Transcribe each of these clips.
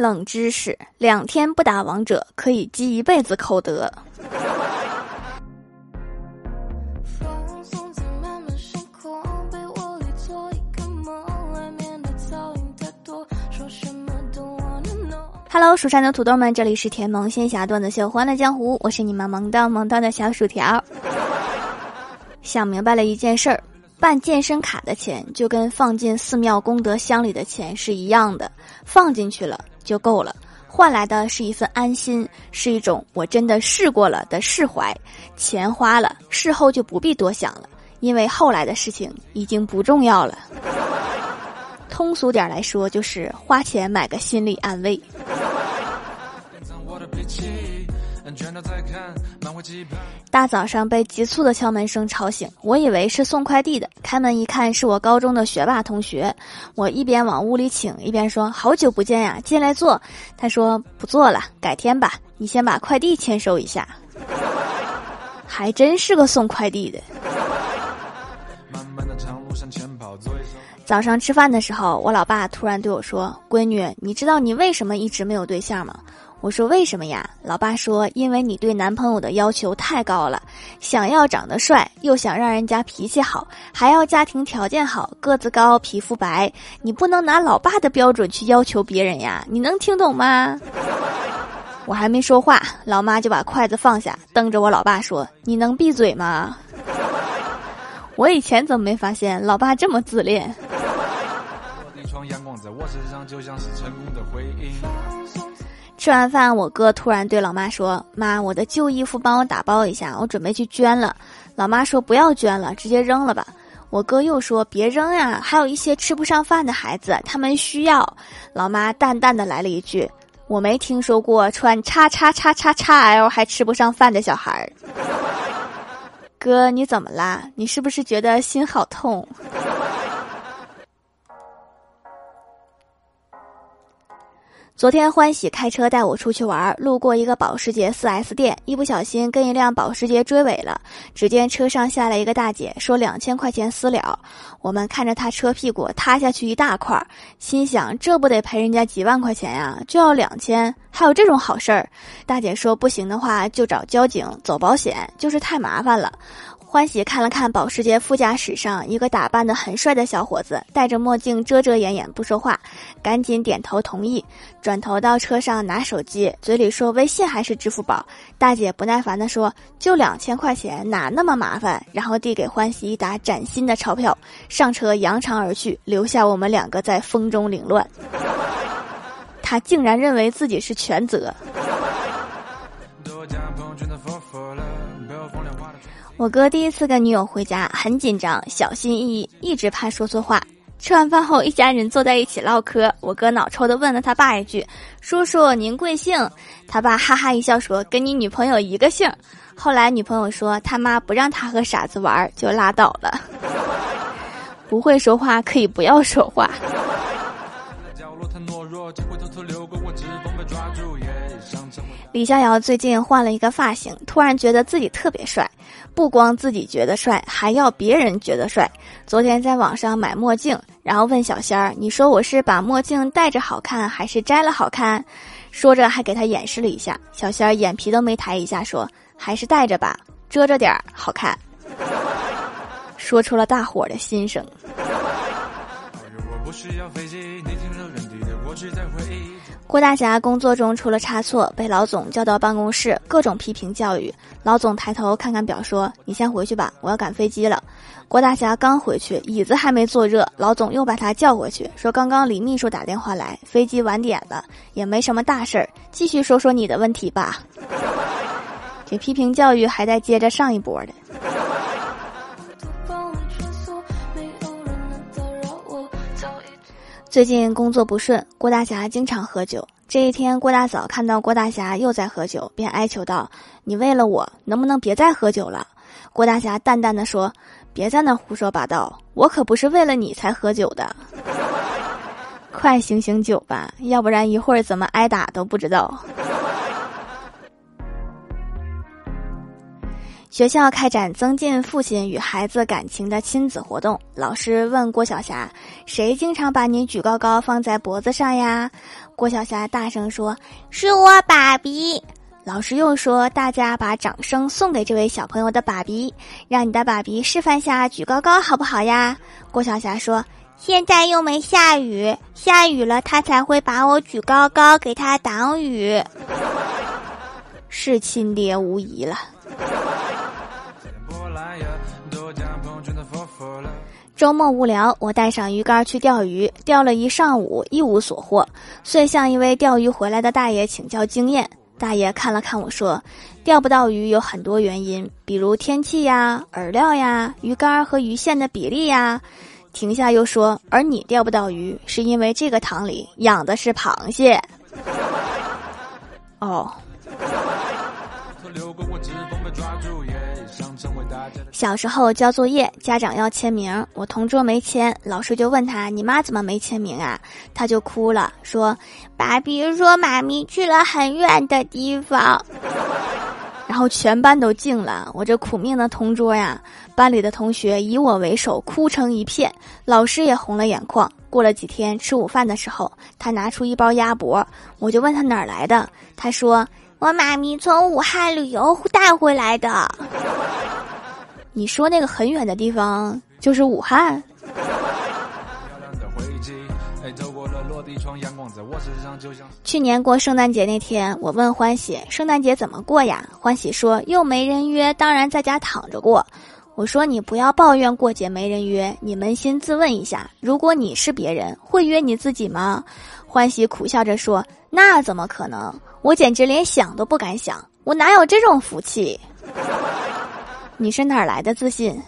冷知识：两天不打王者可以积一辈子口德。Hello，蜀山的土豆们，这里是甜萌仙侠段子秀《欢乐江湖》，我是你们萌到萌到的小薯条。想明白了一件事儿。办健身卡的钱就跟放进寺庙功德箱里的钱是一样的，放进去了就够了，换来的是一份安心，是一种我真的试过了的释怀。钱花了，事后就不必多想了，因为后来的事情已经不重要了。通俗点来说，就是花钱买个心理安慰。大早上被急促的敲门声吵醒，我以为是送快递的。开门一看，是我高中的学霸同学。我一边往屋里请，一边说：“好久不见呀，进来坐。”他说：“不坐了，改天吧。你先把快递签收一下。”还真是个送快递的。早上吃饭的时候，我老爸突然对我说：“闺女，你知道你为什么一直没有对象吗？”我说为什么呀？老爸说，因为你对男朋友的要求太高了，想要长得帅，又想让人家脾气好，还要家庭条件好，个子高，皮肤白，你不能拿老爸的标准去要求别人呀！你能听懂吗？我还没说话，老妈就把筷子放下，瞪着我老爸说：“你能闭嘴吗？” 我以前怎么没发现老爸这么自恋？一窗阳光在我身上，就像是成功的回应吃完饭，我哥突然对老妈说：“妈，我的旧衣服帮我打包一下，我准备去捐了。”老妈说：“不要捐了，直接扔了吧。”我哥又说：“别扔呀，还有一些吃不上饭的孩子，他们需要。”老妈淡淡的来了一句：“我没听说过穿叉叉叉叉叉 L 还吃不上饭的小孩儿。”哥，你怎么啦？你是不是觉得心好痛？昨天欢喜开车带我出去玩，路过一个保时捷 4S 店，一不小心跟一辆保时捷追尾了。只见车上下来一个大姐，说两千块钱私了。我们看着她车屁股塌下去一大块，心想这不得赔人家几万块钱呀？就要两千，还有这种好事儿？大姐说不行的话就找交警走保险，就是太麻烦了。欢喜看了看保时捷副驾驶上一个打扮的很帅的小伙子，戴着墨镜，遮遮掩掩不说话，赶紧点头同意。转头到车上拿手机，嘴里说微信还是支付宝。大姐不耐烦地说：“就两千块钱，哪那么麻烦？”然后递给欢喜一沓崭新的钞票，上车扬长而去，留下我们两个在风中凌乱。他竟然认为自己是全责。我哥第一次跟女友回家，很紧张，小心翼翼，一直怕说错话。吃完饭后，一家人坐在一起唠嗑。我哥脑抽的问了他爸一句：“叔叔，您贵姓？”他爸哈哈一笑说：“跟你女朋友一个姓。”后来女朋友说：“他妈不让他和傻子玩，就拉倒了。不会说话可以不要说话。”李逍遥最近换了一个发型，突然觉得自己特别帅。不光自己觉得帅，还要别人觉得帅。昨天在网上买墨镜，然后问小仙儿：“你说我是把墨镜戴着好看，还是摘了好看？”说着还给他演示了一下。小仙儿眼皮都没抬一下，说：“还是戴着吧，遮着点儿好看。”说出了大伙儿的心声。郭大侠工作中出了差错，被老总叫到办公室，各种批评教育。老总抬头看看表，说：“你先回去吧，我要赶飞机了。”郭大侠刚回去，椅子还没坐热，老总又把他叫回去，说：“刚刚李秘书打电话来，飞机晚点了，也没什么大事儿，继续说说你的问题吧。”这批评教育还在接着上一波的。最近工作不顺，郭大侠经常喝酒。这一天，郭大嫂看到郭大侠又在喝酒，便哀求道：“你为了我，能不能别再喝酒了？”郭大侠淡淡的说：“别在那胡说八道，我可不是为了你才喝酒的。快醒醒酒吧，要不然一会儿怎么挨打都不知道。”学校开展增进父亲与孩子感情的亲子活动。老师问郭晓霞：“谁经常把你举高高放在脖子上呀？”郭晓霞大声说：“是我爸比。”老师又说：“大家把掌声送给这位小朋友的爸比，让你的爸比示范下举高高好不好呀？”郭晓霞说：“现在又没下雨，下雨了他才会把我举高高，给他挡雨。”是亲爹无疑了。周末无聊，我带上鱼竿去钓鱼，钓了一上午，一无所获，遂向一位钓鱼回来的大爷请教经验。大爷看了看我说：“钓不到鱼有很多原因，比如天气呀、饵料呀、鱼竿和鱼线的比例呀。”停下又说：“而你钓不到鱼，是因为这个塘里养的是螃蟹。”哦。小时候交作业，家长要签名，我同桌没签，老师就问他：“你妈怎么没签名啊？”他就哭了，说：“爸比说妈咪去了很远的地方。”然后全班都静了，我这苦命的同桌呀，班里的同学以我为首，哭成一片，老师也红了眼眶。过了几天吃午饭的时候，他拿出一包鸭脖，我就问他哪儿来的，他说。我妈咪从武汉旅游带回来的。你说那个很远的地方就是武汉？去年过圣诞节那天，我问欢喜圣诞节怎么过呀？欢喜说又没人约，当然在家躺着过。我说你不要抱怨过节没人约，你扪心自问一下，如果你是别人，会约你自己吗？欢喜苦笑着说：“那怎么可能？我简直连想都不敢想，我哪有这种福气？你是哪来的自信？”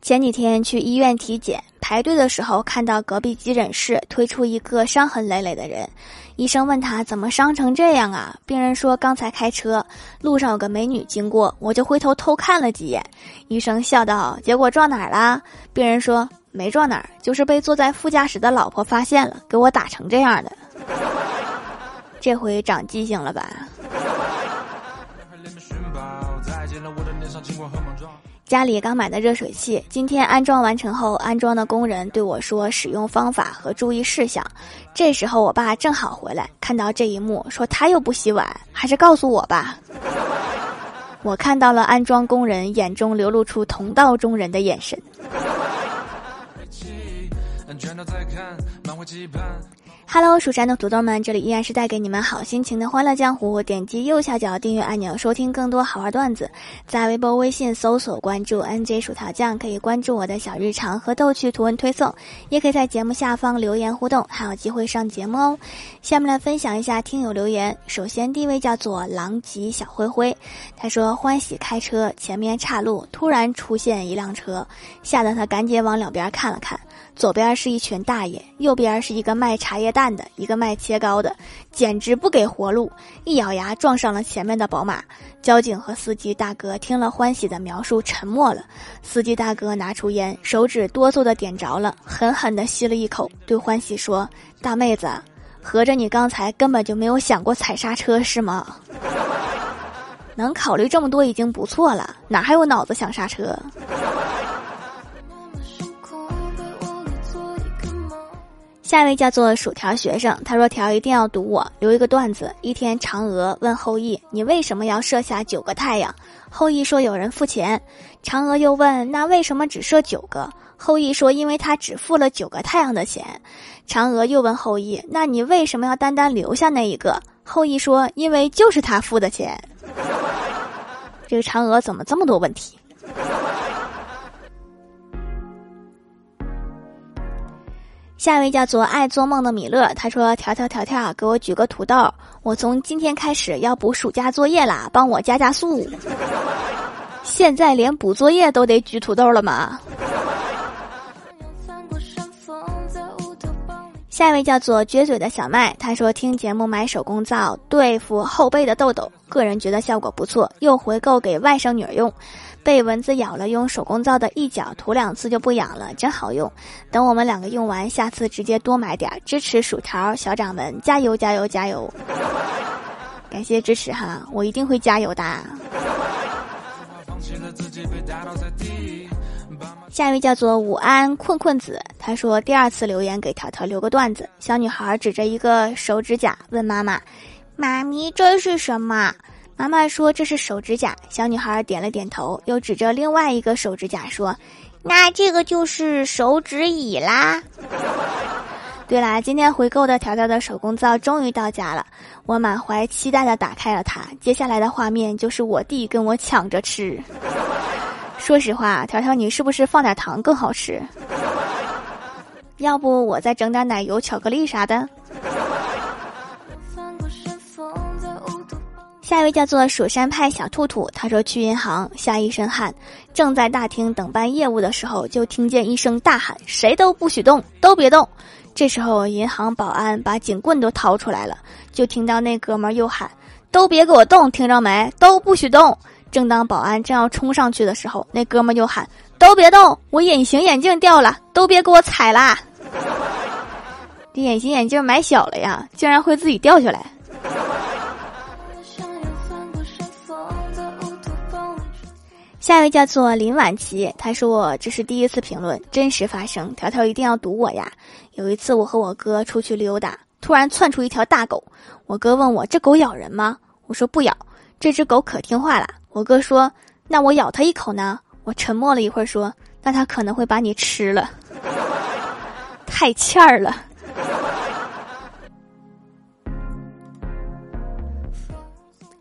前几天去医院体检，排队的时候看到隔壁急诊室推出一个伤痕累累的人。医生问他怎么伤成这样啊？病人说刚才开车路上有个美女经过，我就回头偷看了几眼。医生笑道：“结果撞哪儿啦？”病人说：“没撞哪儿，就是被坐在副驾驶的老婆发现了，给我打成这样的。”这回长记性了吧？家里刚买的热水器，今天安装完成后，安装的工人对我说使用方法和注意事项。这时候我爸正好回来，看到这一幕，说他又不洗碗，还是告诉我吧。我看到了安装工人眼中流露出同道中人的眼神。Hello，蜀山的土豆们，这里依然是带给你们好心情的欢乐江湖。点击右下角订阅按钮，收听更多好玩段子。在微博、微信搜索关注 NJ 薯条酱，可以关注我的小日常和逗趣图文推送，也可以在节目下方留言互动，还有机会上节目哦。下面来分享一下听友留言。首先第一位叫做狼藉小灰灰，他说欢喜开车，前面岔路，突然出现一辆车，吓得他赶紧往两边看了看。左边是一群大爷，右边是一个卖茶叶蛋的，一个卖切糕的，简直不给活路！一咬牙撞上了前面的宝马。交警和司机大哥听了欢喜的描述，沉默了。司机大哥拿出烟，手指哆嗦的点着了，狠狠的吸了一口，对欢喜说：“大妹子，合着你刚才根本就没有想过踩刹车是吗？能考虑这么多已经不错了，哪还有脑子想刹车？”下一位叫做薯条学生，他说：“条一定要读我留一个段子。一天，嫦娥问后羿：‘你为什么要射下九个太阳？’后羿说：‘有人付钱。’嫦娥又问：‘那为什么只射九个？’后羿说：‘因为他只付了九个太阳的钱。’嫦娥又问后羿：‘那你为什么要单单留下那一个？’后羿说：‘因为就是他付的钱。’这个嫦娥怎么这么多问题？”下一位叫做爱做梦的米勒，他说：“条条条条，给我举个土豆，我从今天开始要补暑假作业啦，帮我加加速。现在连补作业都得举土豆了吗？” 下一位叫做撅嘴的小麦，他说：“听节目买手工皂对付后背的痘痘，个人觉得效果不错，又回购给外甥女儿用。”被蚊子咬了，用手工皂的一角涂两次就不痒了，真好用。等我们两个用完，下次直接多买点，支持薯条小掌门，加油加油加油！感谢支持哈，我一定会加油的。下一位叫做午安困困子，他说第二次留言给条条留个段子。小女孩指着一个手指甲问妈妈：“妈咪，这是什么？”妈妈说：“这是手指甲。”小女孩点了点头，又指着另外一个手指甲说：“那这个就是手指椅啦。”对啦，今天回购的条条的手工皂终于到家了，我满怀期待的打开了它。接下来的画面就是我弟跟我抢着吃。说实话，条条你是不是放点糖更好吃？要不我再整点奶油、巧克力啥的。下一位叫做蜀山派小兔兔，他说去银行下一身汗，正在大厅等办业务的时候，就听见一声大喊：“谁都不许动，都别动！”这时候，银行保安把警棍都掏出来了，就听到那哥们儿又喊：“都别给我动，听着没？都不许动！”正当保安正要冲上去的时候，那哥们儿又喊：“都别动，我隐形眼镜掉了，都别给我踩啦！” 这隐形眼镜买小了呀，竟然会自己掉下来。下一位叫做林婉琪，他说我这是第一次评论，真实发生，条条一定要读我呀。有一次我和我哥出去溜达，突然窜出一条大狗，我哥问我这狗咬人吗？我说不咬，这只狗可听话了。我哥说那我咬它一口呢？我沉默了一会儿说那它可能会把你吃了，太欠儿了。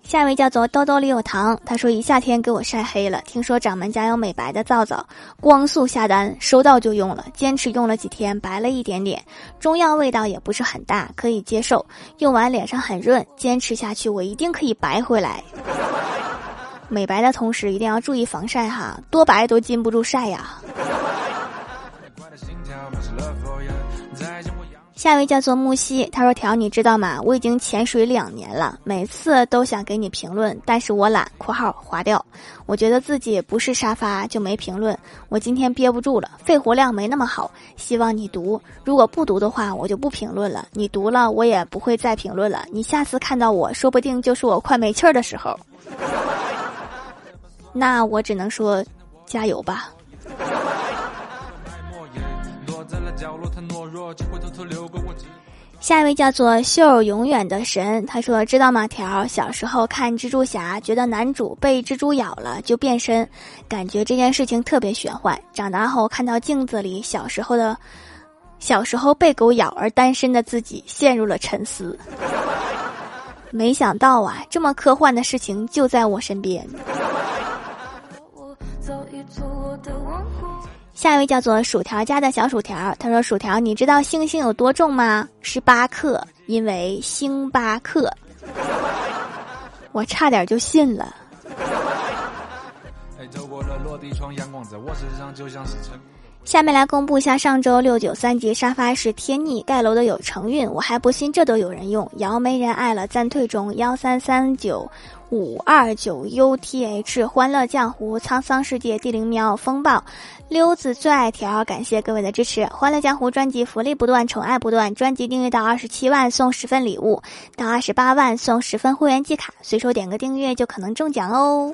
下一位叫做兜兜里有糖，他说一夏天给我晒黑了，听说掌门家有美白的皂皂，光速下单，收到就用了，坚持用了几天，白了一点点，中药味道也不是很大，可以接受，用完脸上很润，坚持下去我一定可以白回来。美白的同时一定要注意防晒哈，多白都禁不住晒呀。下一位叫做木西，他说：“条，你知道吗？我已经潜水两年了，每次都想给你评论，但是我懒（括号划掉）。我觉得自己不是沙发，就没评论。我今天憋不住了，肺活量没那么好，希望你读。如果不读的话，我就不评论了。你读了，我也不会再评论了。你下次看到我说不定就是我快没气儿的时候。那我只能说，加油吧。”下一位叫做秀永远的神，他说：“知道吗？条小时候看蜘蛛侠，觉得男主被蜘蛛咬了就变身，感觉这件事情特别玄幻。长大后看到镜子里小时候的，小时候被狗咬而单身的自己，陷入了沉思。没想到啊，这么科幻的事情就在我身边。”下一位叫做薯条家的小薯条，他说：“薯条，你知道星星有多重吗？十八克，因为星巴克。”我差点就信了。下面来公布一下上周六九三级沙发是天逆盖楼的有成运，我还不信这都有人用。瑶没人爱了，暂退中幺三三九。五二九 UTH 欢乐江湖沧桑世界地灵喵风暴溜子最爱条，感谢各位的支持。欢乐江湖专辑福利不断，宠爱不断。专辑订阅到二十七万送十份礼物，到二十八万送十份会员季卡，随手点个订阅就可能中奖哦。